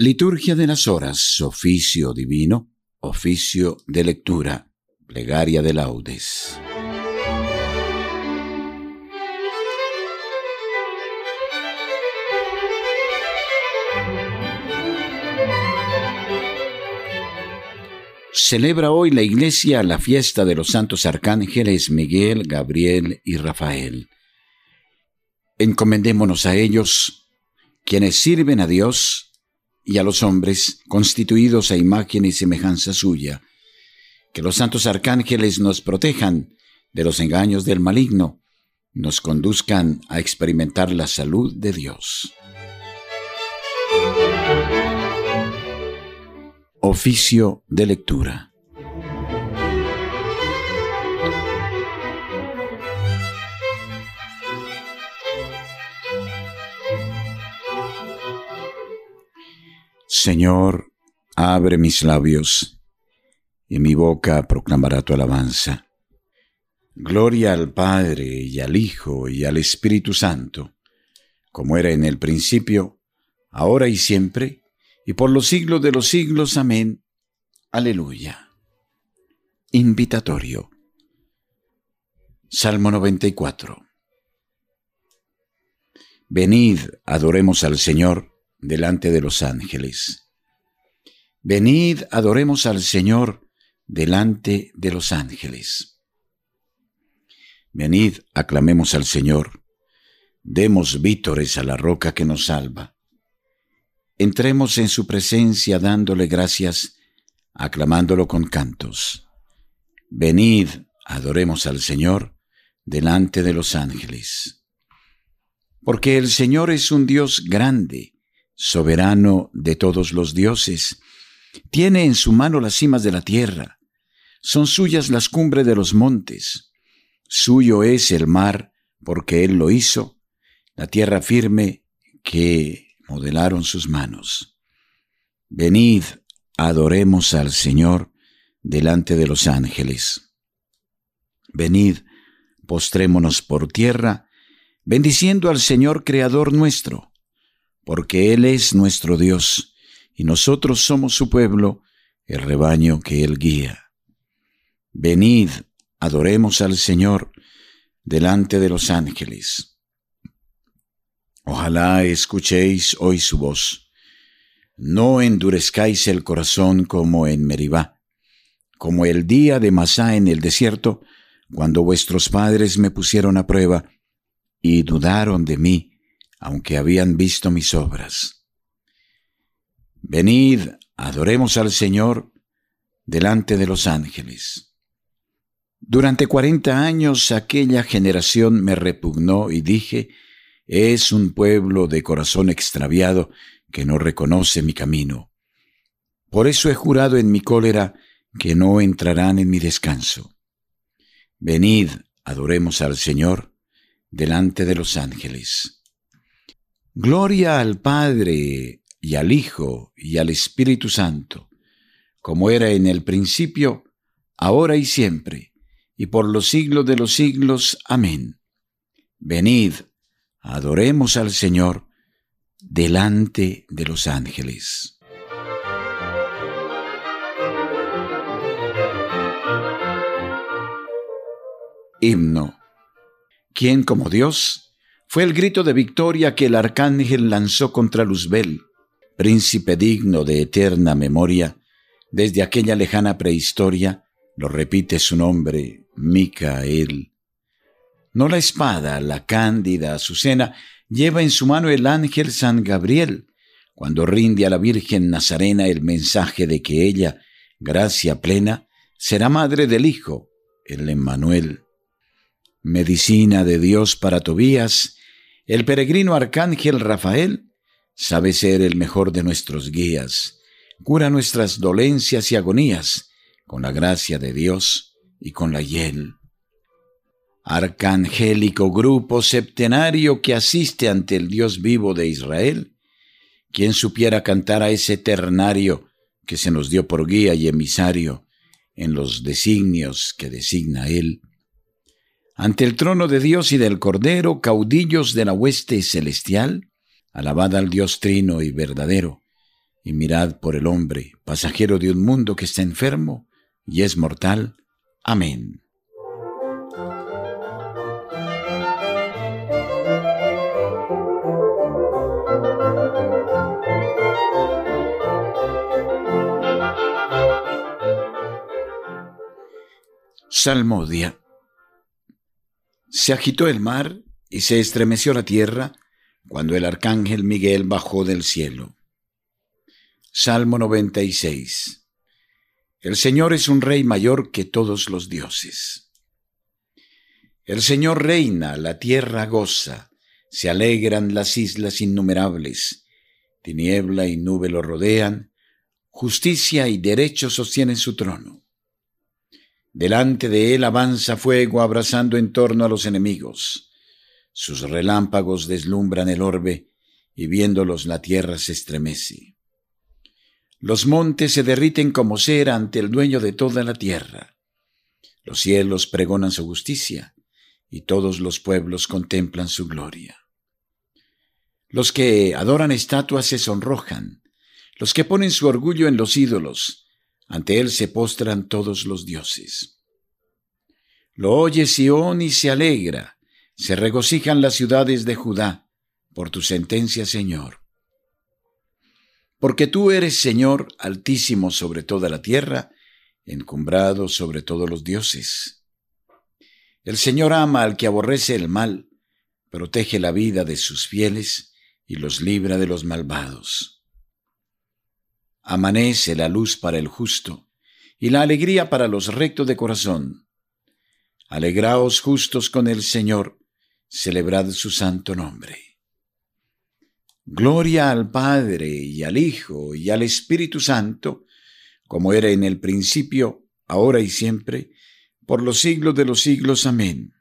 Liturgia de las Horas, oficio divino, oficio de lectura, plegaria de laudes. Celebra hoy la Iglesia la fiesta de los santos arcángeles Miguel, Gabriel y Rafael. Encomendémonos a ellos, quienes sirven a Dios y a los hombres, constituidos a imagen y semejanza suya. Que los santos arcángeles nos protejan de los engaños del maligno, nos conduzcan a experimentar la salud de Dios. Oficio de lectura. Señor, abre mis labios, y mi boca proclamará tu alabanza. Gloria al Padre y al Hijo y al Espíritu Santo, como era en el principio, ahora y siempre, y por los siglos de los siglos. Amén. Aleluya. Invitatorio. Salmo 94. Venid, adoremos al Señor delante de los ángeles. Venid, adoremos al Señor delante de los ángeles. Venid, aclamemos al Señor. Demos vítores a la roca que nos salva. Entremos en su presencia dándole gracias, aclamándolo con cantos. Venid, adoremos al Señor delante de los ángeles. Porque el Señor es un Dios grande, soberano de todos los dioses. Tiene en su mano las cimas de la tierra. Son suyas las cumbres de los montes. Suyo es el mar, porque Él lo hizo, la tierra firme que modelaron sus manos. Venid, adoremos al Señor delante de los ángeles. Venid, postrémonos por tierra, bendiciendo al Señor Creador nuestro, porque Él es nuestro Dios, y nosotros somos su pueblo, el rebaño que Él guía. Venid, adoremos al Señor delante de los ángeles. Ojalá escuchéis hoy su voz. No endurezcáis el corazón como en Meribá, como el día de Masá en el desierto, cuando vuestros padres me pusieron a prueba y dudaron de mí, aunque habían visto mis obras. Venid, adoremos al Señor delante de los ángeles. Durante cuarenta años aquella generación me repugnó y dije, es un pueblo de corazón extraviado que no reconoce mi camino. Por eso he jurado en mi cólera que no entrarán en mi descanso. Venid, adoremos al Señor delante de los ángeles. Gloria al Padre y al Hijo y al Espíritu Santo, como era en el principio, ahora y siempre, y por los siglos de los siglos. Amén. Venid, Adoremos al Señor delante de los ángeles. Himno. ¿Quién como Dios? Fue el grito de victoria que el arcángel lanzó contra Luzbel, príncipe digno de eterna memoria, desde aquella lejana prehistoria, lo repite su nombre, Micael. No la espada, la cándida Azucena, lleva en su mano el ángel San Gabriel, cuando rinde a la Virgen Nazarena el mensaje de que ella, gracia plena, será madre del Hijo, el Emmanuel. Medicina de Dios para Tobías, el peregrino arcángel Rafael sabe ser el mejor de nuestros guías, cura nuestras dolencias y agonías, con la gracia de Dios y con la hiel arcangélico grupo septenario que asiste ante el Dios vivo de Israel, quien supiera cantar a ese ternario que se nos dio por guía y emisario en los designios que designa Él. Ante el trono de Dios y del Cordero, caudillos de la hueste celestial, alabad al Dios trino y verdadero, y mirad por el hombre, pasajero de un mundo que está enfermo y es mortal. Amén. Salmodia. Se agitó el mar y se estremeció la tierra cuando el arcángel Miguel bajó del cielo. Salmo 96. El Señor es un rey mayor que todos los dioses. El Señor reina, la tierra goza, se alegran las islas innumerables, tiniebla y nube lo rodean, justicia y derecho sostienen su trono. Delante de él avanza fuego abrazando en torno a los enemigos. Sus relámpagos deslumbran el orbe y viéndolos la tierra se estremece. Los montes se derriten como cera ante el dueño de toda la tierra. Los cielos pregonan su justicia y todos los pueblos contemplan su gloria. Los que adoran estatuas se sonrojan, los que ponen su orgullo en los ídolos, ante él se postran todos los dioses. Lo oye Sión y se alegra, se regocijan las ciudades de Judá por tu sentencia, Señor. Porque tú eres Señor altísimo sobre toda la tierra, encumbrado sobre todos los dioses. El Señor ama al que aborrece el mal, protege la vida de sus fieles y los libra de los malvados. Amanece la luz para el justo y la alegría para los rectos de corazón. Alegraos justos con el Señor, celebrad su santo nombre. Gloria al Padre y al Hijo y al Espíritu Santo, como era en el principio, ahora y siempre, por los siglos de los siglos. Amén.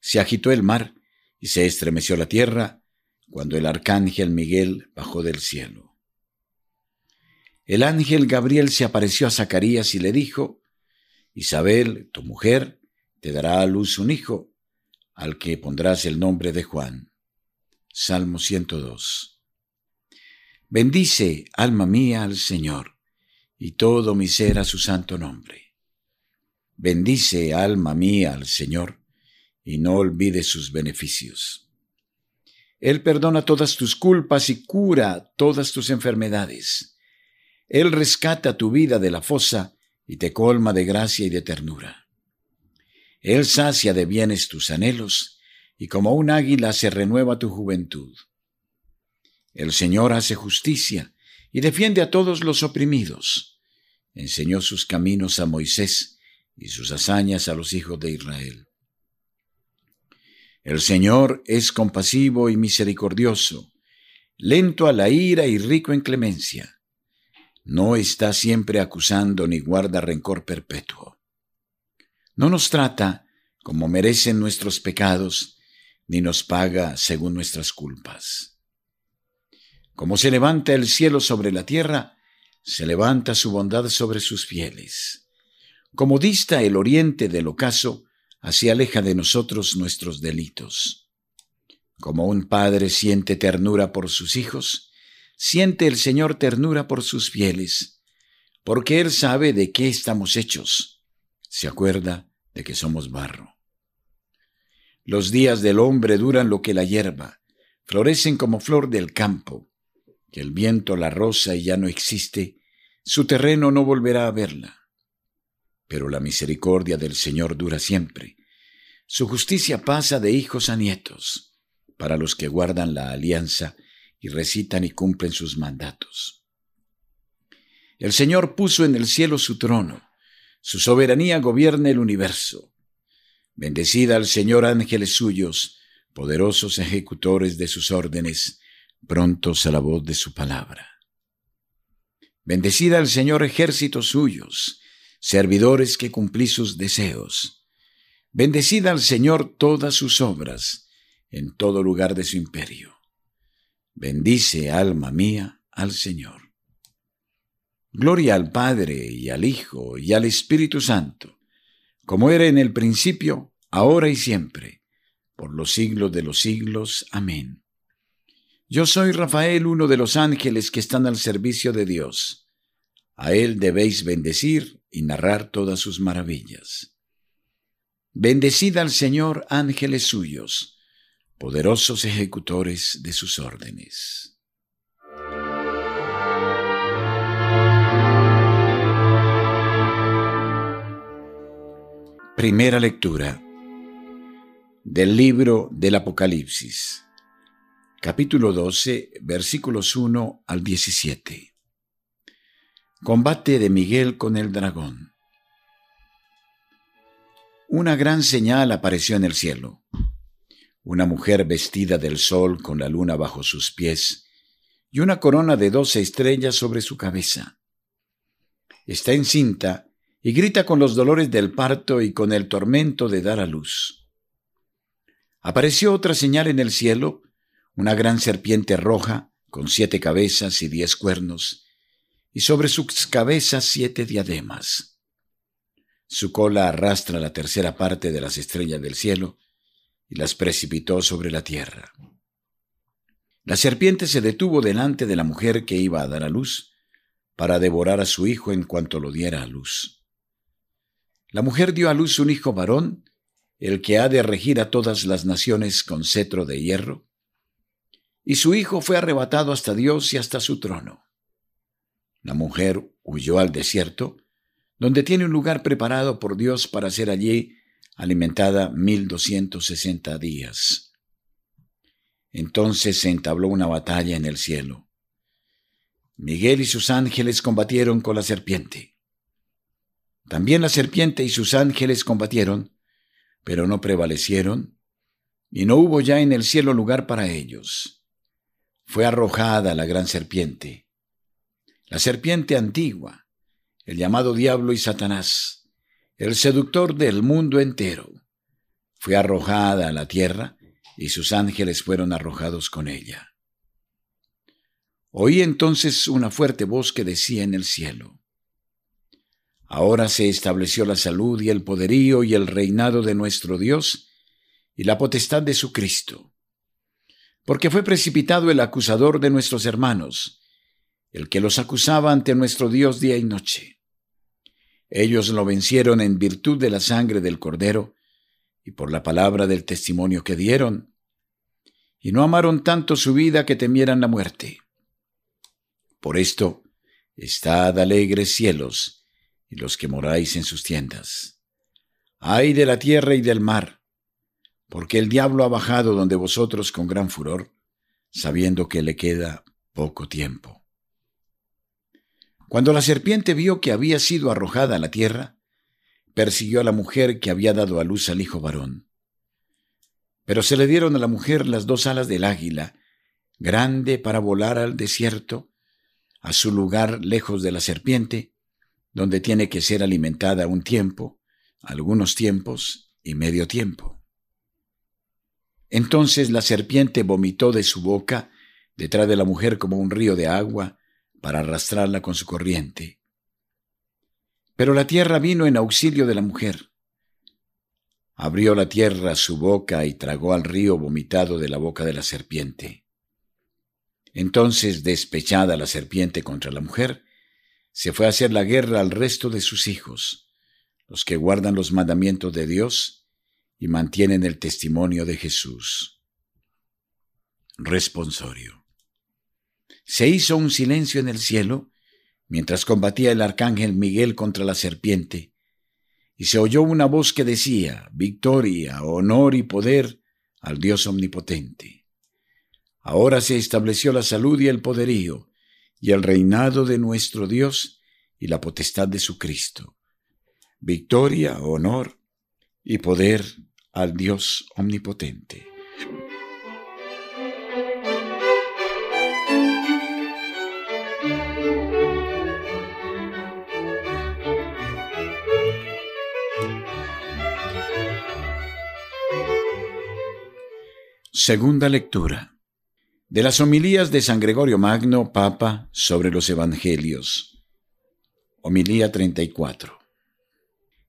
Se agitó el mar y se estremeció la tierra cuando el arcángel Miguel bajó del cielo el ángel Gabriel se apareció a Zacarías y le dijo, Isabel, tu mujer, te dará a luz un hijo, al que pondrás el nombre de Juan. Salmo 102. Bendice, alma mía, al Señor, y todo mi ser a su santo nombre. Bendice, alma mía, al Señor, y no olvides sus beneficios. Él perdona todas tus culpas y cura todas tus enfermedades él rescata tu vida de la fosa y te colma de gracia y de ternura. Él sacia de bienes tus anhelos y como un águila se renueva tu juventud. El Señor hace justicia y defiende a todos los oprimidos. Enseñó sus caminos a Moisés y sus hazañas a los hijos de Israel. El Señor es compasivo y misericordioso, lento a la ira y rico en clemencia no está siempre acusando ni guarda rencor perpetuo. No nos trata como merecen nuestros pecados, ni nos paga según nuestras culpas. Como se levanta el cielo sobre la tierra, se levanta su bondad sobre sus fieles. Como dista el oriente del ocaso, así aleja de nosotros nuestros delitos. Como un padre siente ternura por sus hijos, siente el Señor ternura por sus fieles, porque Él sabe de qué estamos hechos. Se acuerda de que somos barro. Los días del hombre duran lo que la hierba, florecen como flor del campo, que el viento la rosa y ya no existe, su terreno no volverá a verla. Pero la misericordia del Señor dura siempre. Su justicia pasa de hijos a nietos, para los que guardan la alianza y recitan y cumplen sus mandatos. El Señor puso en el cielo su trono, su soberanía gobierna el universo. Bendecida al Señor ángeles suyos, poderosos ejecutores de sus órdenes, prontos a la voz de su palabra. Bendecida al Señor ejércitos suyos, servidores que cumplí sus deseos. Bendecida al Señor todas sus obras, en todo lugar de su imperio. Bendice, alma mía, al Señor. Gloria al Padre y al Hijo y al Espíritu Santo, como era en el principio, ahora y siempre, por los siglos de los siglos. Amén. Yo soy Rafael, uno de los ángeles que están al servicio de Dios. A él debéis bendecir y narrar todas sus maravillas. Bendecid al Señor ángeles suyos, poderosos ejecutores de sus órdenes. Primera lectura del libro del Apocalipsis, capítulo 12, versículos 1 al 17. Combate de Miguel con el dragón. Una gran señal apareció en el cielo. Una mujer vestida del sol con la luna bajo sus pies y una corona de doce estrellas sobre su cabeza. Está encinta y grita con los dolores del parto y con el tormento de dar a luz. Apareció otra señal en el cielo, una gran serpiente roja, con siete cabezas y diez cuernos, y sobre sus cabezas siete diademas. Su cola arrastra la tercera parte de las estrellas del cielo y las precipitó sobre la tierra. La serpiente se detuvo delante de la mujer que iba a dar a luz, para devorar a su hijo en cuanto lo diera a luz. La mujer dio a luz un hijo varón, el que ha de regir a todas las naciones con cetro de hierro, y su hijo fue arrebatado hasta Dios y hasta su trono. La mujer huyó al desierto, donde tiene un lugar preparado por Dios para ser allí alimentada mil doscientos sesenta días. Entonces se entabló una batalla en el cielo. Miguel y sus ángeles combatieron con la serpiente. También la serpiente y sus ángeles combatieron, pero no prevalecieron, y no hubo ya en el cielo lugar para ellos. Fue arrojada la gran serpiente, la serpiente antigua, el llamado diablo y Satanás, el seductor del mundo entero. Fue arrojada a la tierra, y sus ángeles fueron arrojados con ella. Oí entonces una fuerte voz que decía en el cielo, Ahora se estableció la salud y el poderío y el reinado de nuestro Dios y la potestad de su Cristo. Porque fue precipitado el acusador de nuestros hermanos, el que los acusaba ante nuestro Dios día y noche. Ellos lo vencieron en virtud de la sangre del Cordero y por la palabra del testimonio que dieron, y no amaron tanto su vida que temieran la muerte. Por esto, estad alegres cielos, y los que moráis en sus tiendas. Ay de la tierra y del mar, porque el diablo ha bajado donde vosotros con gran furor, sabiendo que le queda poco tiempo. Cuando la serpiente vio que había sido arrojada a la tierra, persiguió a la mujer que había dado a luz al hijo varón. Pero se le dieron a la mujer las dos alas del águila, grande para volar al desierto, a su lugar lejos de la serpiente, donde tiene que ser alimentada un tiempo, algunos tiempos y medio tiempo. Entonces la serpiente vomitó de su boca detrás de la mujer como un río de agua para arrastrarla con su corriente. Pero la tierra vino en auxilio de la mujer. Abrió la tierra su boca y tragó al río vomitado de la boca de la serpiente. Entonces, despechada la serpiente contra la mujer, se fue a hacer la guerra al resto de sus hijos, los que guardan los mandamientos de Dios y mantienen el testimonio de Jesús. Responsorio. Se hizo un silencio en el cielo mientras combatía el arcángel Miguel contra la serpiente, y se oyó una voz que decía, Victoria, honor y poder al Dios omnipotente. Ahora se estableció la salud y el poderío, y el reinado de nuestro Dios y la potestad de su Cristo. Victoria, honor y poder al Dios omnipotente. Segunda lectura de las homilías de San Gregorio Magno, Papa, sobre los Evangelios. Homilía 34.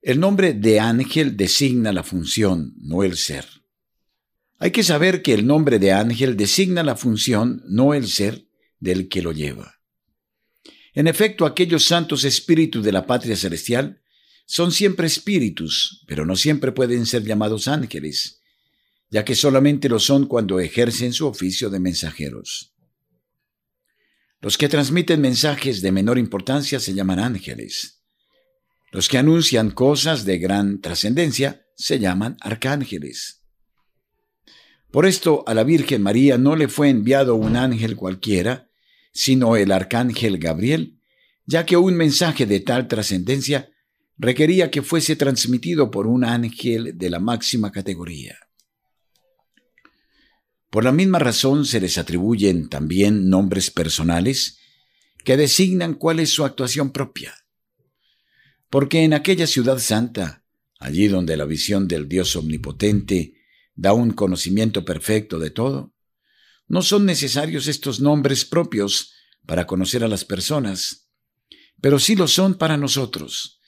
El nombre de ángel designa la función, no el ser. Hay que saber que el nombre de ángel designa la función, no el ser, del que lo lleva. En efecto, aquellos santos espíritus de la patria celestial son siempre espíritus, pero no siempre pueden ser llamados ángeles, ya que solamente lo son cuando ejercen su oficio de mensajeros. Los que transmiten mensajes de menor importancia se llaman ángeles. Los que anuncian cosas de gran trascendencia se llaman arcángeles. Por esto a la Virgen María no le fue enviado un ángel cualquiera, sino el arcángel Gabriel, ya que un mensaje de tal trascendencia requería que fuese transmitido por un ángel de la máxima categoría. Por la misma razón se les atribuyen también nombres personales que designan cuál es su actuación propia. Porque en aquella ciudad santa, allí donde la visión del Dios omnipotente da un conocimiento perfecto de todo, no son necesarios estos nombres propios para conocer a las personas, pero sí lo son para nosotros,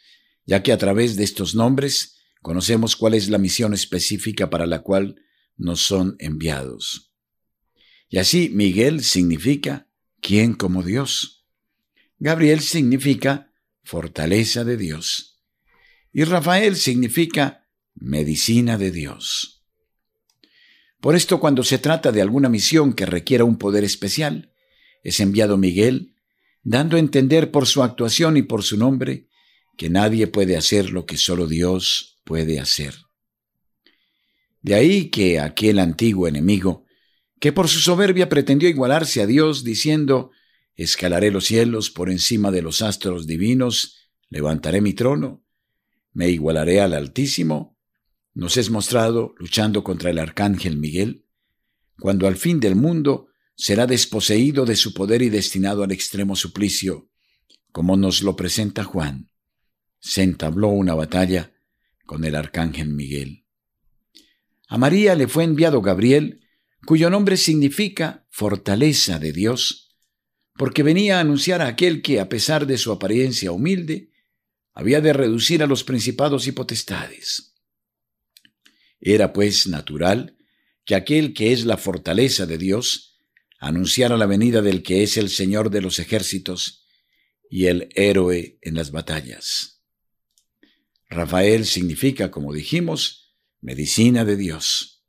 ya que a través de estos nombres conocemos cuál es la misión específica para la cual nos son enviados. Y así Miguel significa ¿quién como Dios? Gabriel significa fortaleza de Dios. Y Rafael significa medicina de Dios. Por esto, cuando se trata de alguna misión que requiera un poder especial, es enviado Miguel, dando a entender por su actuación y por su nombre que nadie puede hacer lo que solo Dios puede hacer. De ahí que aquel antiguo enemigo, que por su soberbia pretendió igualarse a Dios, diciendo, escalaré los cielos por encima de los astros divinos, levantaré mi trono, me igualaré al Altísimo, nos es mostrado luchando contra el arcángel Miguel, cuando al fin del mundo será desposeído de su poder y destinado al extremo suplicio, como nos lo presenta Juan. Se entabló una batalla con el arcángel Miguel. A María le fue enviado Gabriel, cuyo nombre significa fortaleza de Dios, porque venía a anunciar a aquel que, a pesar de su apariencia humilde, había de reducir a los principados y potestades. Era pues natural que aquel que es la fortaleza de Dios anunciara la venida del que es el Señor de los ejércitos y el héroe en las batallas. Rafael significa, como dijimos, medicina de Dios.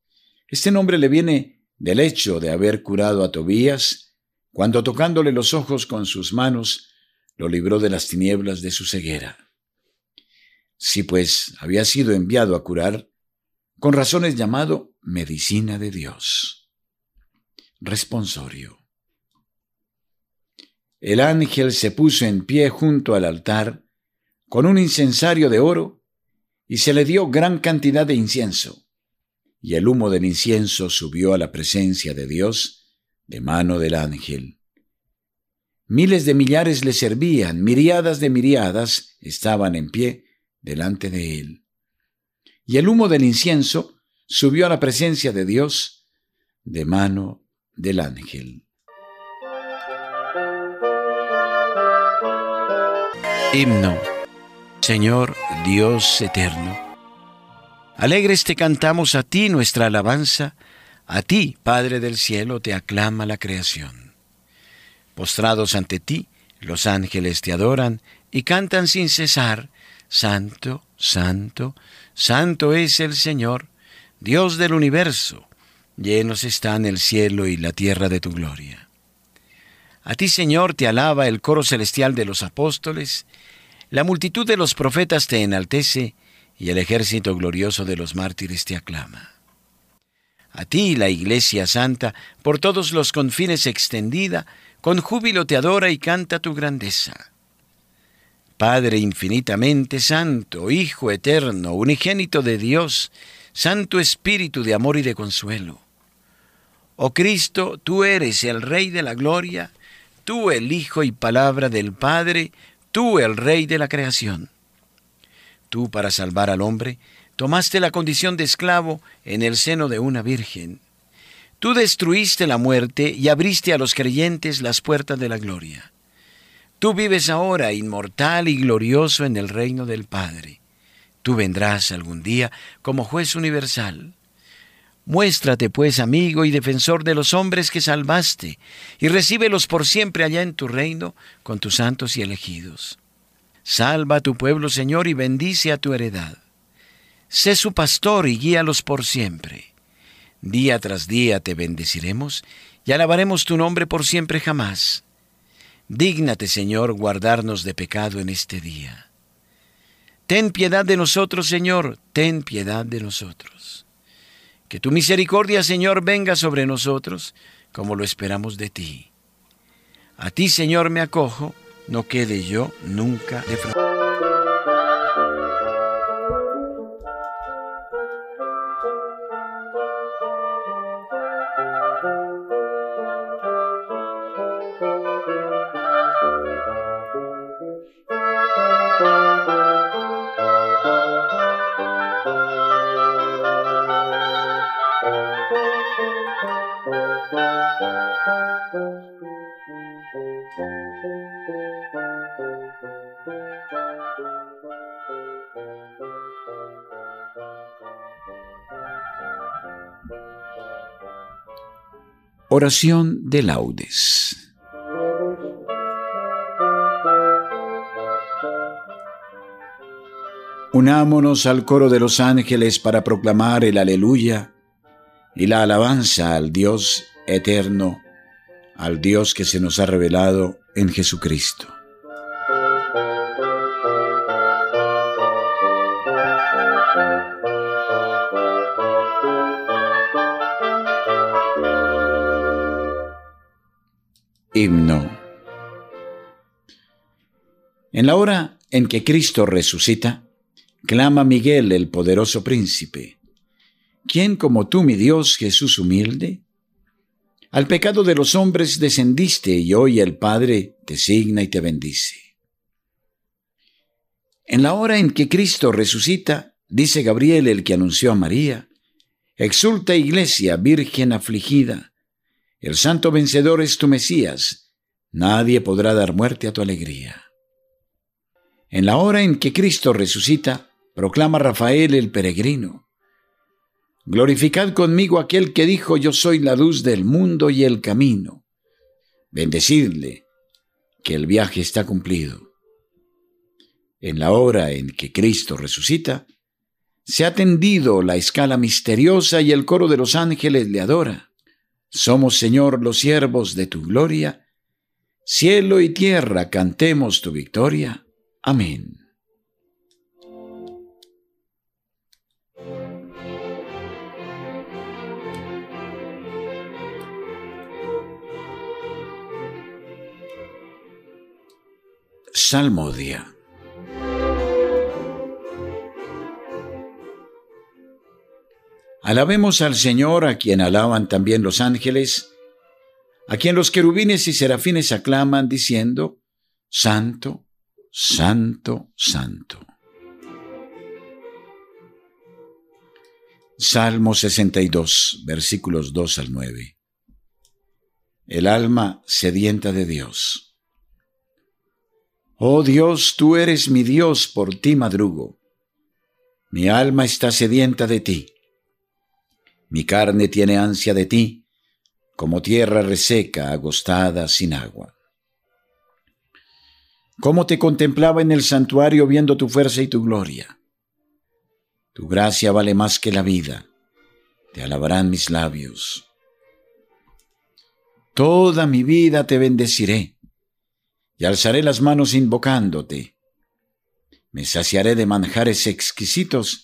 Este nombre le viene del hecho de haber curado a Tobías cuando tocándole los ojos con sus manos lo libró de las tinieblas de su ceguera. Si pues había sido enviado a curar, con razón es llamado medicina de Dios. Responsorio. El ángel se puso en pie junto al altar con un incensario de oro y se le dio gran cantidad de incienso, y el humo del incienso subió a la presencia de Dios de mano del ángel. Miles de millares le servían, miriadas de miriadas estaban en pie delante de él y el humo del incienso subió a la presencia de Dios de mano del ángel. Himno, Señor Dios eterno. Alegres te cantamos a ti nuestra alabanza, a ti, Padre del cielo, te aclama la creación. Postrados ante ti, los ángeles te adoran y cantan sin cesar, Santo, Santo, Santo es el Señor, Dios del universo, llenos están el cielo y la tierra de tu gloria. A ti, Señor, te alaba el coro celestial de los apóstoles, la multitud de los profetas te enaltece, y el ejército glorioso de los mártires te aclama. A ti, la Iglesia Santa, por todos los confines extendida, con júbilo te adora y canta tu grandeza. Padre infinitamente santo, Hijo eterno, unigénito de Dios, Santo Espíritu de amor y de consuelo. Oh Cristo, tú eres el Rey de la gloria, tú el Hijo y palabra del Padre, tú el Rey de la creación. Tú para salvar al hombre, tomaste la condición de esclavo en el seno de una virgen. Tú destruiste la muerte y abriste a los creyentes las puertas de la gloria. Tú vives ahora inmortal y glorioso en el reino del Padre. Tú vendrás algún día como juez universal. Muéstrate, pues, amigo y defensor de los hombres que salvaste, y recíbelos por siempre allá en tu reino con tus santos y elegidos. Salva a tu pueblo, Señor, y bendice a tu heredad. Sé su pastor y guíalos por siempre. Día tras día te bendeciremos y alabaremos tu nombre por siempre jamás. Dígnate, Señor, guardarnos de pecado en este día. Ten piedad de nosotros, Señor, ten piedad de nosotros. Que tu misericordia, Señor, venga sobre nosotros, como lo esperamos de ti. A ti, Señor, me acojo, no quede yo nunca defraudado. Oración de laudes. Unámonos al coro de los ángeles para proclamar el aleluya y la alabanza al Dios eterno, al Dios que se nos ha revelado en Jesucristo. En la hora en que Cristo resucita, clama Miguel el poderoso príncipe. ¿Quién como tú, mi Dios Jesús humilde? Al pecado de los hombres descendiste y hoy el Padre te signa y te bendice. En la hora en que Cristo resucita, dice Gabriel el que anunció a María, exulta iglesia, virgen afligida, el santo vencedor es tu Mesías. Nadie podrá dar muerte a tu alegría. En la hora en que Cristo resucita, proclama Rafael el peregrino. Glorificad conmigo aquel que dijo yo soy la luz del mundo y el camino. Bendecidle, que el viaje está cumplido. En la hora en que Cristo resucita, se ha tendido la escala misteriosa y el coro de los ángeles le adora. Somos, Señor, los siervos de tu gloria. Cielo y tierra cantemos tu victoria. Amén. Salmodia. Alabemos al Señor, a quien alaban también los ángeles, a quien los querubines y serafines aclaman diciendo, Santo, Santo, Santo. Salmo 62, versículos 2 al 9. El alma sedienta de Dios. Oh Dios, tú eres mi Dios, por ti madrugo. Mi alma está sedienta de ti. Mi carne tiene ansia de ti, como tierra reseca, agostada, sin agua. Cómo te contemplaba en el santuario viendo tu fuerza y tu gloria. Tu gracia vale más que la vida, te alabarán mis labios. Toda mi vida te bendeciré, y alzaré las manos invocándote. Me saciaré de manjares exquisitos,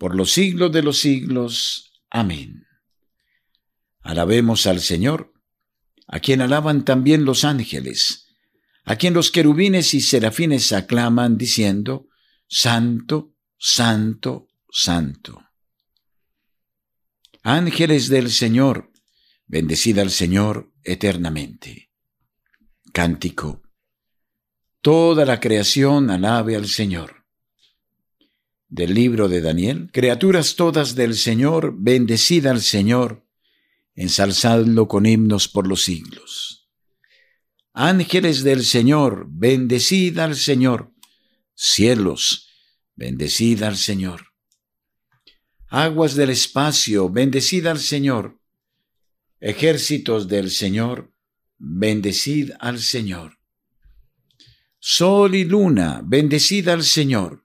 por los siglos de los siglos. Amén. Alabemos al Señor, a quien alaban también los ángeles, a quien los querubines y serafines aclaman diciendo, Santo, Santo, Santo. Ángeles del Señor, bendecid al Señor eternamente. Cántico. Toda la creación alabe al Señor. Del libro de Daniel, criaturas todas del Señor, bendecid al Señor, ensalzadlo con himnos por los siglos. Ángeles del Señor, bendecid al Señor. Cielos, bendecid al Señor. Aguas del espacio, bendecid al Señor. Ejércitos del Señor, bendecid al Señor. Sol y luna, bendecid al Señor.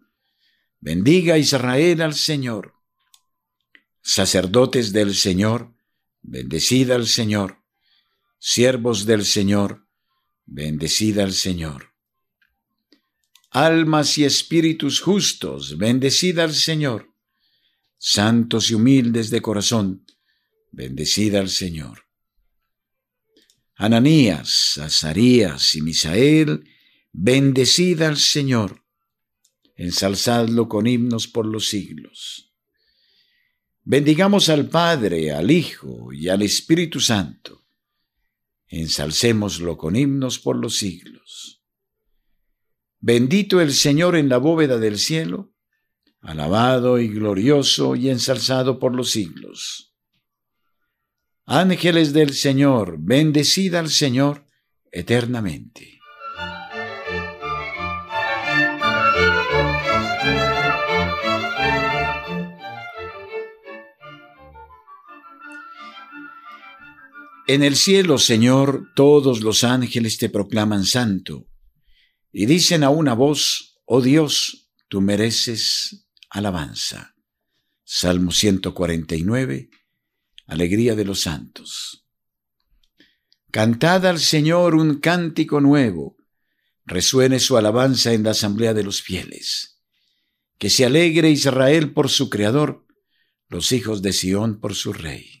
bendiga Israel al Señor. Sacerdotes del Señor, bendecida al Señor. Siervos del Señor, bendecida al Señor almas y espíritus justos, bendecida al Señor. Santos y humildes de corazón, bendecida al Señor. Ananías, Azarías y Misael, bendecida al Señor. Ensalzadlo con himnos por los siglos. Bendigamos al Padre, al Hijo y al Espíritu Santo. Ensalcémoslo con himnos por los siglos. Bendito el Señor en la bóveda del cielo, alabado y glorioso y ensalzado por los siglos. Ángeles del Señor, bendecida al Señor eternamente. En el cielo, Señor, todos los ángeles te proclaman santo y dicen a una voz, oh Dios, tú mereces alabanza. Salmo 149, Alegría de los Santos. Cantad al Señor un cántico nuevo, resuene su alabanza en la asamblea de los fieles. Que se alegre Israel por su Creador, los hijos de Sión por su Rey.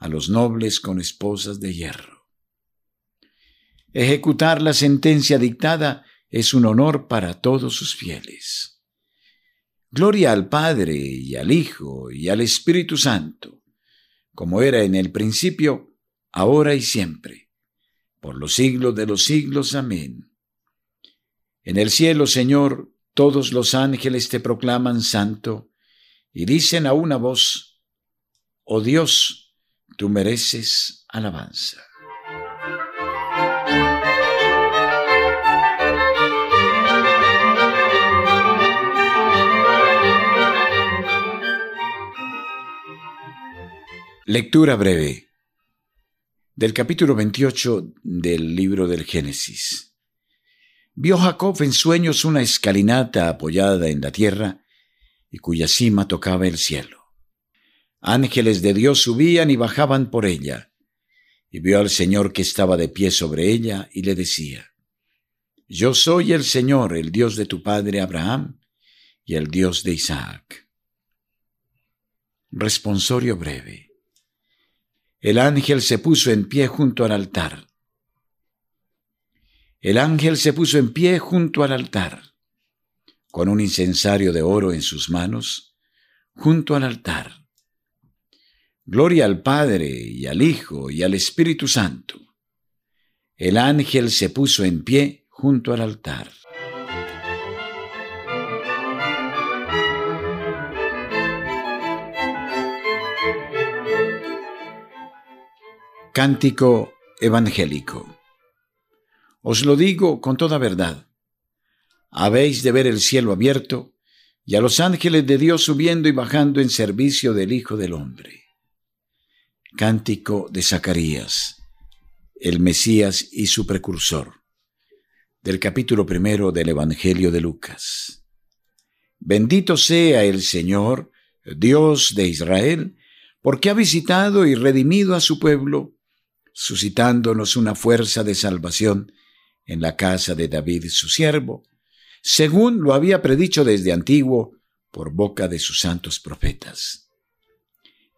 a los nobles con esposas de hierro. Ejecutar la sentencia dictada es un honor para todos sus fieles. Gloria al Padre y al Hijo y al Espíritu Santo, como era en el principio, ahora y siempre, por los siglos de los siglos. Amén. En el cielo, Señor, todos los ángeles te proclaman santo y dicen a una voz, Oh Dios, tú mereces alabanza. Lectura breve. del capítulo 28 del libro del Génesis. Vio Jacob en sueños una escalinata apoyada en la tierra y cuya cima tocaba el cielo. Ángeles de Dios subían y bajaban por ella, y vio al Señor que estaba de pie sobre ella y le decía, Yo soy el Señor, el Dios de tu padre Abraham y el Dios de Isaac. Responsorio breve. El ángel se puso en pie junto al altar. El ángel se puso en pie junto al altar, con un incensario de oro en sus manos, junto al altar. Gloria al Padre y al Hijo y al Espíritu Santo. El ángel se puso en pie junto al altar. Cántico Evangélico. Os lo digo con toda verdad. Habéis de ver el cielo abierto y a los ángeles de Dios subiendo y bajando en servicio del Hijo del Hombre. Cántico de Zacarías, el Mesías y su precursor, del capítulo primero del Evangelio de Lucas. Bendito sea el Señor, Dios de Israel, porque ha visitado y redimido a su pueblo suscitándonos una fuerza de salvación en la casa de David su siervo, según lo había predicho desde antiguo por boca de sus santos profetas.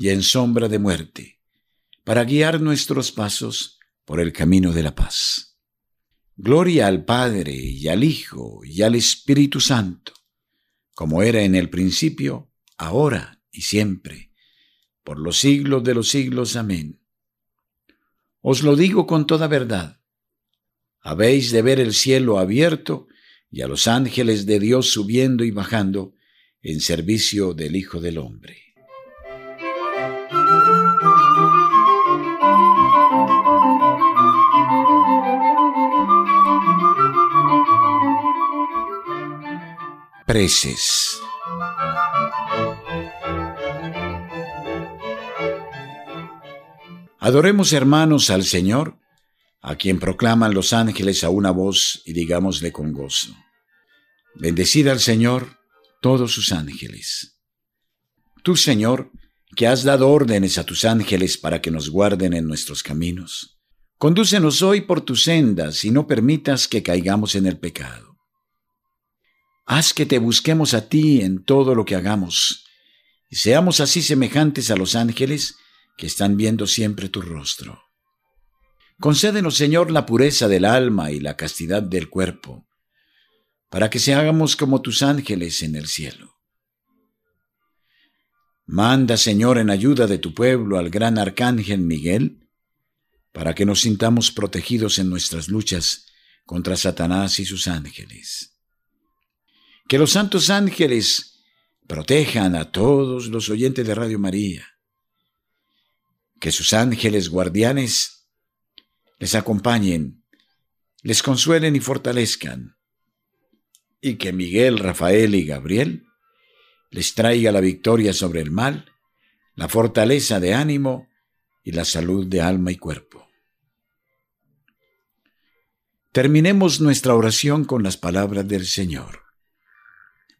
y en sombra de muerte, para guiar nuestros pasos por el camino de la paz. Gloria al Padre y al Hijo y al Espíritu Santo, como era en el principio, ahora y siempre, por los siglos de los siglos. Amén. Os lo digo con toda verdad. Habéis de ver el cielo abierto y a los ángeles de Dios subiendo y bajando en servicio del Hijo del Hombre. Preces. Adoremos hermanos al Señor, a quien proclaman los ángeles a una voz y digámosle con gozo. Bendecid al Señor todos sus ángeles. Tú, Señor, que has dado órdenes a tus ángeles para que nos guarden en nuestros caminos, condúcenos hoy por tus sendas y no permitas que caigamos en el pecado. Haz que te busquemos a ti en todo lo que hagamos, y seamos así semejantes a los ángeles, que están viendo siempre tu rostro. Concédenos, Señor, la pureza del alma y la castidad del cuerpo, para que se hagamos como tus ángeles en el cielo. Manda, Señor, en ayuda de tu pueblo al gran arcángel Miguel, para que nos sintamos protegidos en nuestras luchas contra Satanás y sus ángeles. Que los santos ángeles protejan a todos los oyentes de Radio María que sus ángeles guardianes les acompañen, les consuelen y fortalezcan, y que Miguel, Rafael y Gabriel les traiga la victoria sobre el mal, la fortaleza de ánimo y la salud de alma y cuerpo. Terminemos nuestra oración con las palabras del Señor.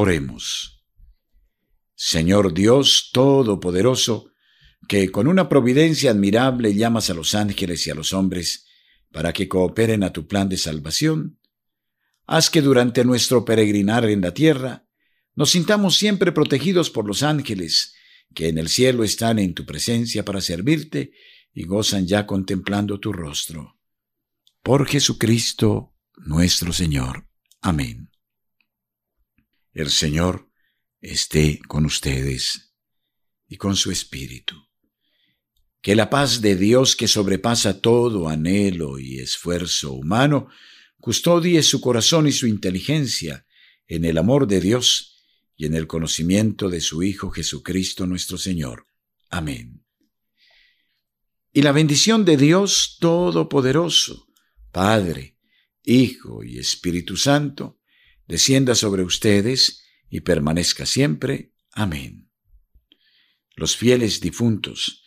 Oremos. Señor Dios Todopoderoso, que con una providencia admirable llamas a los ángeles y a los hombres para que cooperen a tu plan de salvación, haz que durante nuestro peregrinar en la tierra nos sintamos siempre protegidos por los ángeles, que en el cielo están en tu presencia para servirte y gozan ya contemplando tu rostro. Por Jesucristo nuestro Señor. Amén. El Señor esté con ustedes y con su Espíritu. Que la paz de Dios que sobrepasa todo anhelo y esfuerzo humano, custodie su corazón y su inteligencia en el amor de Dios y en el conocimiento de su Hijo Jesucristo nuestro Señor. Amén. Y la bendición de Dios Todopoderoso, Padre, Hijo y Espíritu Santo, descienda sobre ustedes y permanezca siempre. Amén. Los fieles difuntos,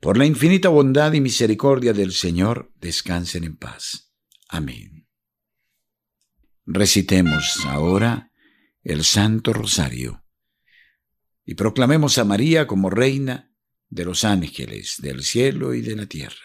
por la infinita bondad y misericordia del Señor, descansen en paz. Amén. Recitemos ahora el Santo Rosario y proclamemos a María como Reina de los ángeles del cielo y de la tierra.